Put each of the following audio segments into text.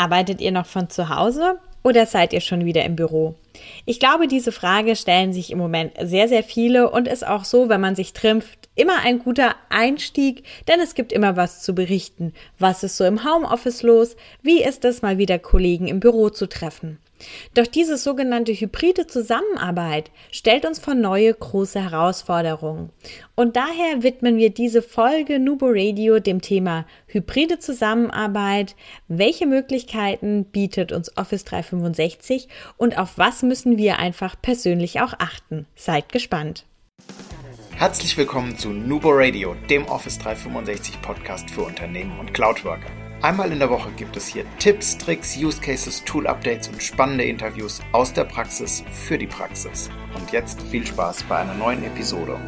Arbeitet ihr noch von zu Hause oder seid ihr schon wieder im Büro? Ich glaube, diese Frage stellen sich im Moment sehr, sehr viele und ist auch so, wenn man sich trifft, immer ein guter Einstieg, denn es gibt immer was zu berichten. Was ist so im Homeoffice los? Wie ist es mal wieder Kollegen im Büro zu treffen? Doch diese sogenannte hybride Zusammenarbeit stellt uns vor neue große Herausforderungen. Und daher widmen wir diese Folge Nubo Radio dem Thema hybride Zusammenarbeit. Welche Möglichkeiten bietet uns Office 365 und auf was müssen wir einfach persönlich auch achten? Seid gespannt. Herzlich willkommen zu Nubo Radio, dem Office 365 Podcast für Unternehmen und Cloudworker. Einmal in der Woche gibt es hier Tipps, Tricks, Use Cases, Tool Updates und spannende Interviews aus der Praxis für die Praxis. Und jetzt viel Spaß bei einer neuen Episode.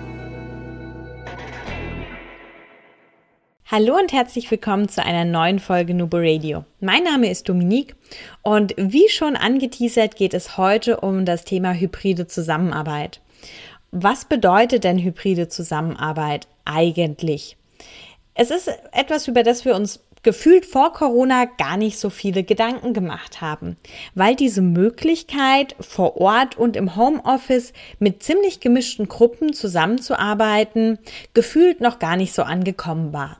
Hallo und herzlich willkommen zu einer neuen Folge Nubo Radio. Mein Name ist Dominique und wie schon angeteasert geht es heute um das Thema hybride Zusammenarbeit. Was bedeutet denn hybride Zusammenarbeit eigentlich? Es ist etwas, über das wir uns gefühlt vor Corona gar nicht so viele Gedanken gemacht haben, weil diese Möglichkeit vor Ort und im Homeoffice mit ziemlich gemischten Gruppen zusammenzuarbeiten gefühlt noch gar nicht so angekommen war.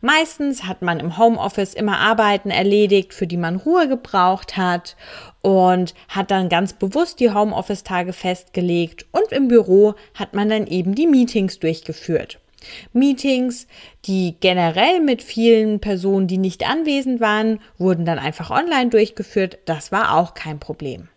Meistens hat man im Homeoffice immer Arbeiten erledigt, für die man Ruhe gebraucht hat und hat dann ganz bewusst die Homeoffice-Tage festgelegt und im Büro hat man dann eben die Meetings durchgeführt. Meetings, die generell mit vielen Personen, die nicht anwesend waren, wurden dann einfach online durchgeführt. Das war auch kein Problem.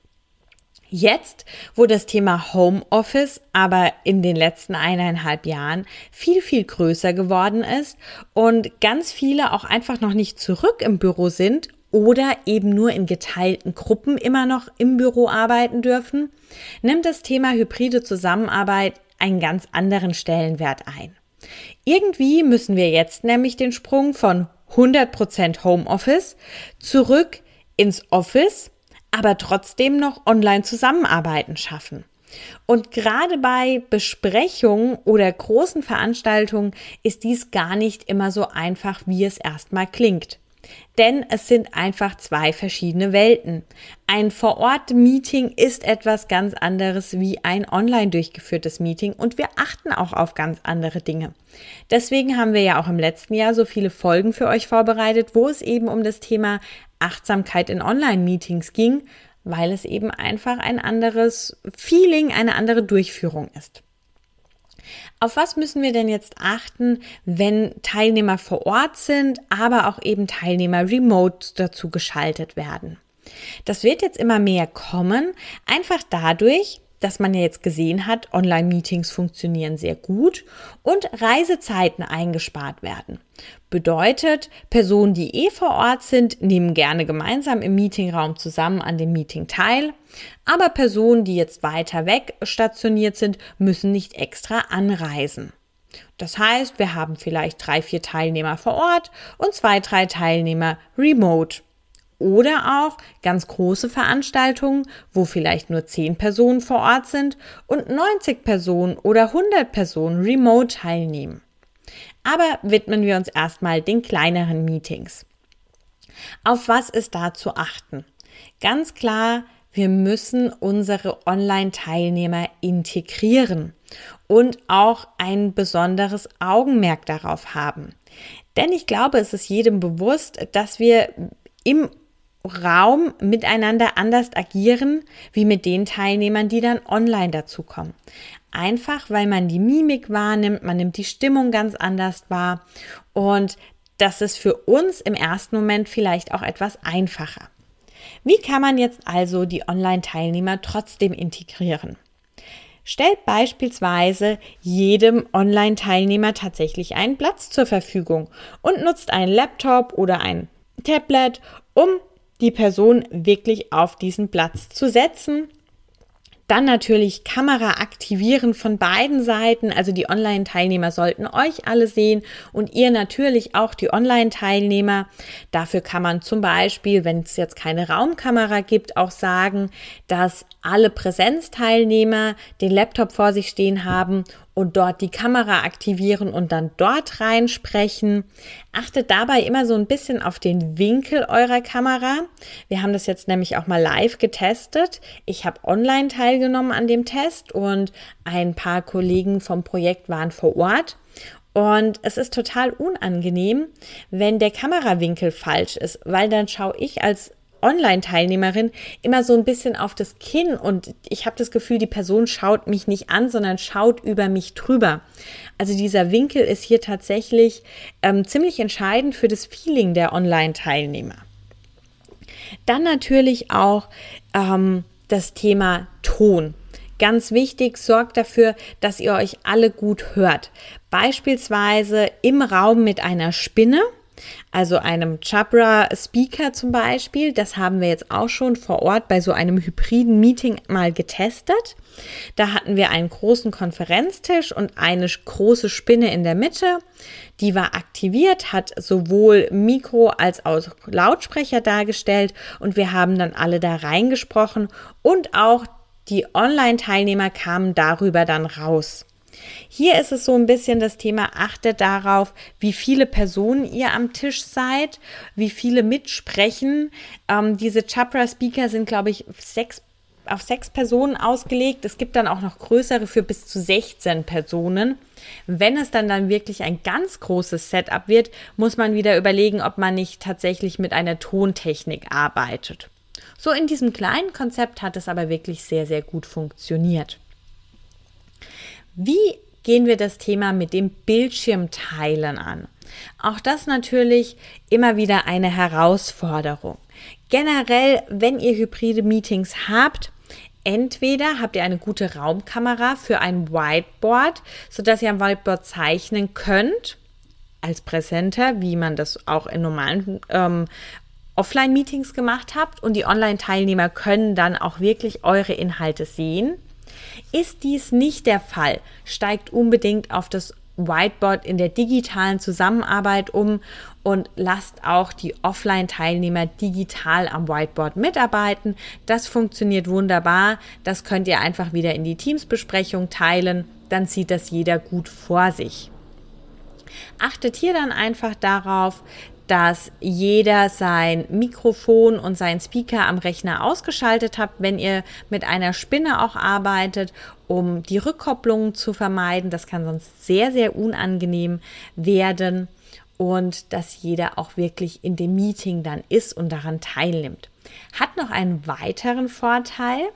Jetzt, wo das Thema Homeoffice aber in den letzten eineinhalb Jahren viel, viel größer geworden ist und ganz viele auch einfach noch nicht zurück im Büro sind oder eben nur in geteilten Gruppen immer noch im Büro arbeiten dürfen, nimmt das Thema hybride Zusammenarbeit einen ganz anderen Stellenwert ein. Irgendwie müssen wir jetzt nämlich den Sprung von 100% Homeoffice zurück ins Office, aber trotzdem noch online zusammenarbeiten schaffen. Und gerade bei Besprechungen oder großen Veranstaltungen ist dies gar nicht immer so einfach, wie es erstmal klingt. Denn es sind einfach zwei verschiedene Welten. Ein Vor-Ort-Meeting ist etwas ganz anderes wie ein online durchgeführtes Meeting und wir achten auch auf ganz andere Dinge. Deswegen haben wir ja auch im letzten Jahr so viele Folgen für euch vorbereitet, wo es eben um das Thema Achtsamkeit in Online-Meetings ging, weil es eben einfach ein anderes Feeling, eine andere Durchführung ist. Auf was müssen wir denn jetzt achten, wenn Teilnehmer vor Ort sind, aber auch eben Teilnehmer remote dazu geschaltet werden? Das wird jetzt immer mehr kommen, einfach dadurch, dass man ja jetzt gesehen hat, Online-Meetings funktionieren sehr gut und Reisezeiten eingespart werden. Bedeutet, Personen, die eh vor Ort sind, nehmen gerne gemeinsam im Meetingraum zusammen an dem Meeting teil, aber Personen, die jetzt weiter weg stationiert sind, müssen nicht extra anreisen. Das heißt, wir haben vielleicht drei, vier Teilnehmer vor Ort und zwei, drei Teilnehmer remote. Oder auch ganz große Veranstaltungen, wo vielleicht nur 10 Personen vor Ort sind und 90 Personen oder 100 Personen remote teilnehmen. Aber widmen wir uns erstmal den kleineren Meetings. Auf was ist da zu achten? Ganz klar, wir müssen unsere Online-Teilnehmer integrieren und auch ein besonderes Augenmerk darauf haben. Denn ich glaube, es ist jedem bewusst, dass wir im Raum miteinander anders agieren, wie mit den Teilnehmern, die dann online dazukommen. Einfach, weil man die Mimik wahrnimmt, man nimmt die Stimmung ganz anders wahr und das ist für uns im ersten Moment vielleicht auch etwas einfacher. Wie kann man jetzt also die Online-Teilnehmer trotzdem integrieren? Stellt beispielsweise jedem Online-Teilnehmer tatsächlich einen Platz zur Verfügung und nutzt einen Laptop oder ein Tablet, um die Person wirklich auf diesen Platz zu setzen. Dann natürlich Kamera aktivieren von beiden Seiten. Also die Online-Teilnehmer sollten euch alle sehen und ihr natürlich auch die Online-Teilnehmer. Dafür kann man zum Beispiel, wenn es jetzt keine Raumkamera gibt, auch sagen, dass alle Präsenzteilnehmer den Laptop vor sich stehen haben und dort die Kamera aktivieren und dann dort reinsprechen. Achtet dabei immer so ein bisschen auf den Winkel eurer Kamera. Wir haben das jetzt nämlich auch mal live getestet. Ich habe online teilgenommen an dem Test und ein paar Kollegen vom Projekt waren vor Ort. Und es ist total unangenehm, wenn der Kamerawinkel falsch ist, weil dann schaue ich als Online-Teilnehmerin immer so ein bisschen auf das Kinn und ich habe das Gefühl, die Person schaut mich nicht an, sondern schaut über mich drüber. Also dieser Winkel ist hier tatsächlich ähm, ziemlich entscheidend für das Feeling der Online-Teilnehmer. Dann natürlich auch ähm, das Thema Ton. Ganz wichtig, sorgt dafür, dass ihr euch alle gut hört. Beispielsweise im Raum mit einer Spinne, also einem Chabra Speaker zum Beispiel. Das haben wir jetzt auch schon vor Ort bei so einem hybriden Meeting mal getestet. Da hatten wir einen großen Konferenztisch und eine große Spinne in der Mitte. Die war aktiviert, hat sowohl Mikro als auch Lautsprecher dargestellt und wir haben dann alle da reingesprochen und auch die Online-Teilnehmer kamen darüber dann raus. Hier ist es so ein bisschen das Thema, achtet darauf, wie viele Personen ihr am Tisch seid, wie viele mitsprechen. Ähm, diese Chapra-Speaker sind, glaube ich, sechs auf sechs Personen ausgelegt. Es gibt dann auch noch größere für bis zu 16 Personen. Wenn es dann dann wirklich ein ganz großes Setup wird, muss man wieder überlegen, ob man nicht tatsächlich mit einer Tontechnik arbeitet. So in diesem kleinen Konzept hat es aber wirklich sehr, sehr gut funktioniert. Wie gehen wir das Thema mit dem Bildschirmteilen an? Auch das natürlich immer wieder eine Herausforderung. Generell, wenn ihr hybride Meetings habt, entweder habt ihr eine gute Raumkamera für ein Whiteboard, sodass ihr am Whiteboard zeichnen könnt, als Präsenter, wie man das auch in normalen ähm, Offline-Meetings gemacht habt und die Online-Teilnehmer können dann auch wirklich eure Inhalte sehen. Ist dies nicht der Fall, steigt unbedingt auf das Whiteboard in der digitalen Zusammenarbeit um und lasst auch die Offline-Teilnehmer digital am Whiteboard mitarbeiten. Das funktioniert wunderbar. Das könnt ihr einfach wieder in die Teamsbesprechung teilen. Dann sieht das jeder gut vor sich. Achtet hier dann einfach darauf, dass jeder sein Mikrofon und sein Speaker am Rechner ausgeschaltet hat, wenn ihr mit einer Spinne auch arbeitet, um die Rückkopplungen zu vermeiden. Das kann sonst sehr, sehr unangenehm werden und dass jeder auch wirklich in dem Meeting dann ist und daran teilnimmt. Hat noch einen weiteren Vorteil.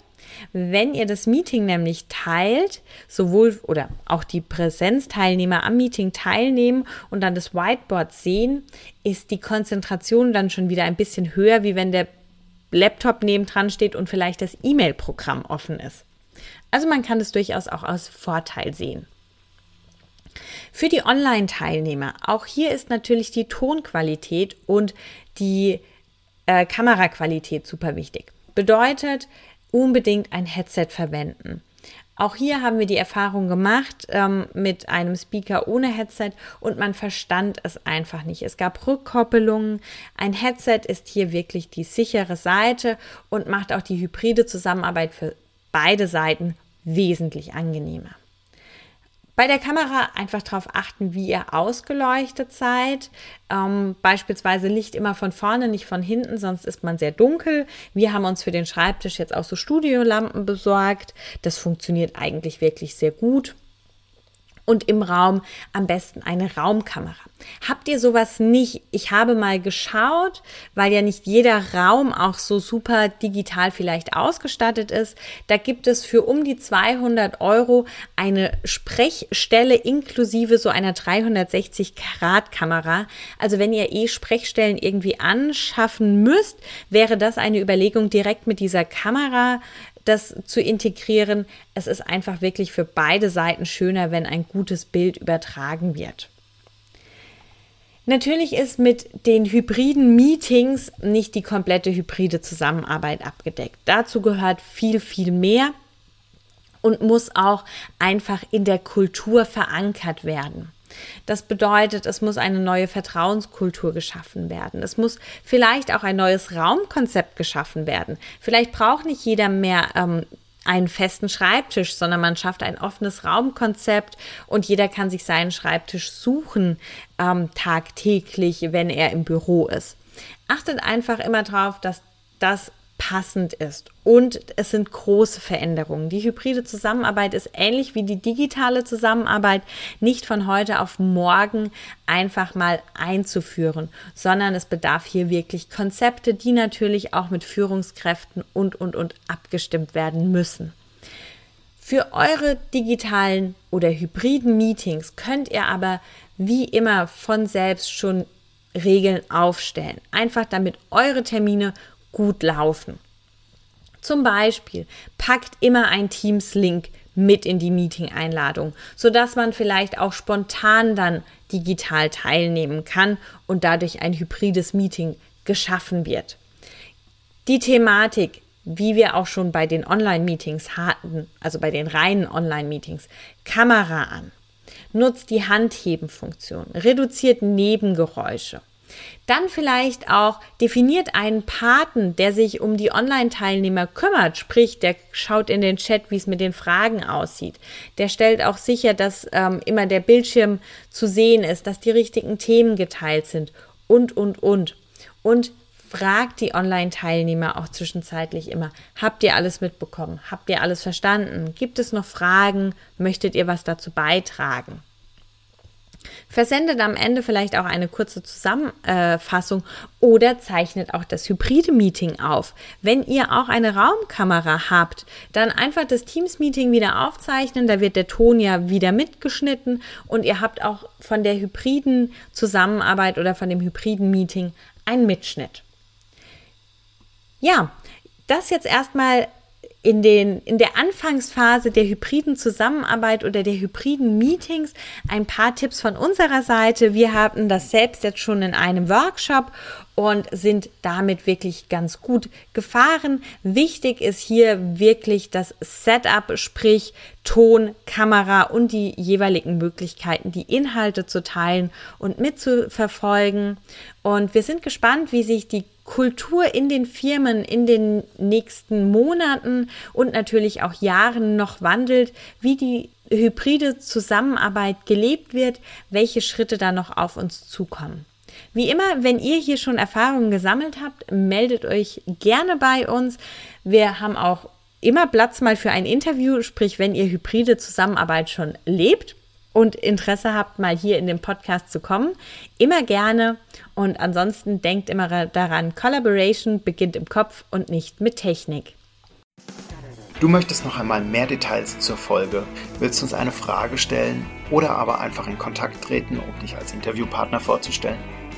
Wenn ihr das Meeting nämlich teilt, sowohl oder auch die Präsenzteilnehmer am Meeting teilnehmen und dann das Whiteboard sehen, ist die Konzentration dann schon wieder ein bisschen höher, wie wenn der Laptop nebendran steht und vielleicht das E-Mail-Programm offen ist. Also man kann das durchaus auch als Vorteil sehen. Für die Online-Teilnehmer, auch hier ist natürlich die Tonqualität und die äh, Kameraqualität super wichtig. Bedeutet, unbedingt ein Headset verwenden. Auch hier haben wir die Erfahrung gemacht ähm, mit einem Speaker ohne Headset und man verstand es einfach nicht. Es gab Rückkoppelungen. Ein Headset ist hier wirklich die sichere Seite und macht auch die hybride Zusammenarbeit für beide Seiten wesentlich angenehmer. Bei der Kamera einfach darauf achten, wie ihr ausgeleuchtet seid. Ähm, beispielsweise Licht immer von vorne, nicht von hinten, sonst ist man sehr dunkel. Wir haben uns für den Schreibtisch jetzt auch so Studiolampen besorgt. Das funktioniert eigentlich wirklich sehr gut und im Raum am besten eine Raumkamera. Habt ihr sowas nicht? Ich habe mal geschaut, weil ja nicht jeder Raum auch so super digital vielleicht ausgestattet ist. Da gibt es für um die 200 Euro eine Sprechstelle inklusive so einer 360 Grad Kamera. Also wenn ihr eh Sprechstellen irgendwie anschaffen müsst, wäre das eine Überlegung direkt mit dieser Kamera das zu integrieren. Es ist einfach wirklich für beide Seiten schöner, wenn ein gutes Bild übertragen wird. Natürlich ist mit den hybriden Meetings nicht die komplette hybride Zusammenarbeit abgedeckt. Dazu gehört viel, viel mehr und muss auch einfach in der Kultur verankert werden. Das bedeutet, es muss eine neue Vertrauenskultur geschaffen werden. Es muss vielleicht auch ein neues Raumkonzept geschaffen werden. Vielleicht braucht nicht jeder mehr ähm, einen festen Schreibtisch, sondern man schafft ein offenes Raumkonzept und jeder kann sich seinen Schreibtisch suchen ähm, tagtäglich, wenn er im Büro ist. Achtet einfach immer darauf, dass das passend ist. Und es sind große Veränderungen. Die hybride Zusammenarbeit ist ähnlich wie die digitale Zusammenarbeit nicht von heute auf morgen einfach mal einzuführen, sondern es bedarf hier wirklich Konzepte, die natürlich auch mit Führungskräften und, und, und abgestimmt werden müssen. Für eure digitalen oder hybriden Meetings könnt ihr aber wie immer von selbst schon Regeln aufstellen. Einfach damit eure Termine gut laufen. Zum Beispiel packt immer ein Teams-Link mit in die Meeting-Einladung, sodass man vielleicht auch spontan dann digital teilnehmen kann und dadurch ein hybrides Meeting geschaffen wird. Die Thematik, wie wir auch schon bei den Online-Meetings hatten, also bei den reinen Online-Meetings, Kamera an, nutzt die Handheben-Funktion, reduziert Nebengeräusche dann vielleicht auch definiert einen Paten, der sich um die Online-Teilnehmer kümmert, sprich, der schaut in den Chat, wie es mit den Fragen aussieht. Der stellt auch sicher, dass ähm, immer der Bildschirm zu sehen ist, dass die richtigen Themen geteilt sind und, und, und. Und fragt die Online-Teilnehmer auch zwischenzeitlich immer, habt ihr alles mitbekommen? Habt ihr alles verstanden? Gibt es noch Fragen? Möchtet ihr was dazu beitragen? Versendet am Ende vielleicht auch eine kurze Zusammenfassung oder zeichnet auch das hybride Meeting auf. Wenn ihr auch eine Raumkamera habt, dann einfach das Teams-Meeting wieder aufzeichnen. Da wird der Ton ja wieder mitgeschnitten und ihr habt auch von der hybriden Zusammenarbeit oder von dem hybriden Meeting einen Mitschnitt. Ja, das jetzt erstmal in, den, in der Anfangsphase der hybriden Zusammenarbeit oder der hybriden Meetings ein paar Tipps von unserer Seite. Wir haben das selbst jetzt schon in einem Workshop und sind damit wirklich ganz gut gefahren. Wichtig ist hier wirklich das Setup, sprich Ton, Kamera und die jeweiligen Möglichkeiten, die Inhalte zu teilen und mitzuverfolgen. Und wir sind gespannt, wie sich die Kultur in den Firmen in den nächsten Monaten und natürlich auch Jahren noch wandelt, wie die hybride Zusammenarbeit gelebt wird, welche Schritte da noch auf uns zukommen. Wie immer, wenn ihr hier schon Erfahrungen gesammelt habt, meldet euch gerne bei uns. Wir haben auch immer Platz mal für ein Interview, sprich, wenn ihr hybride Zusammenarbeit schon lebt und Interesse habt, mal hier in den Podcast zu kommen, immer gerne. Und ansonsten denkt immer daran, Collaboration beginnt im Kopf und nicht mit Technik. Du möchtest noch einmal mehr Details zur Folge, willst uns eine Frage stellen oder aber einfach in Kontakt treten, um dich als Interviewpartner vorzustellen?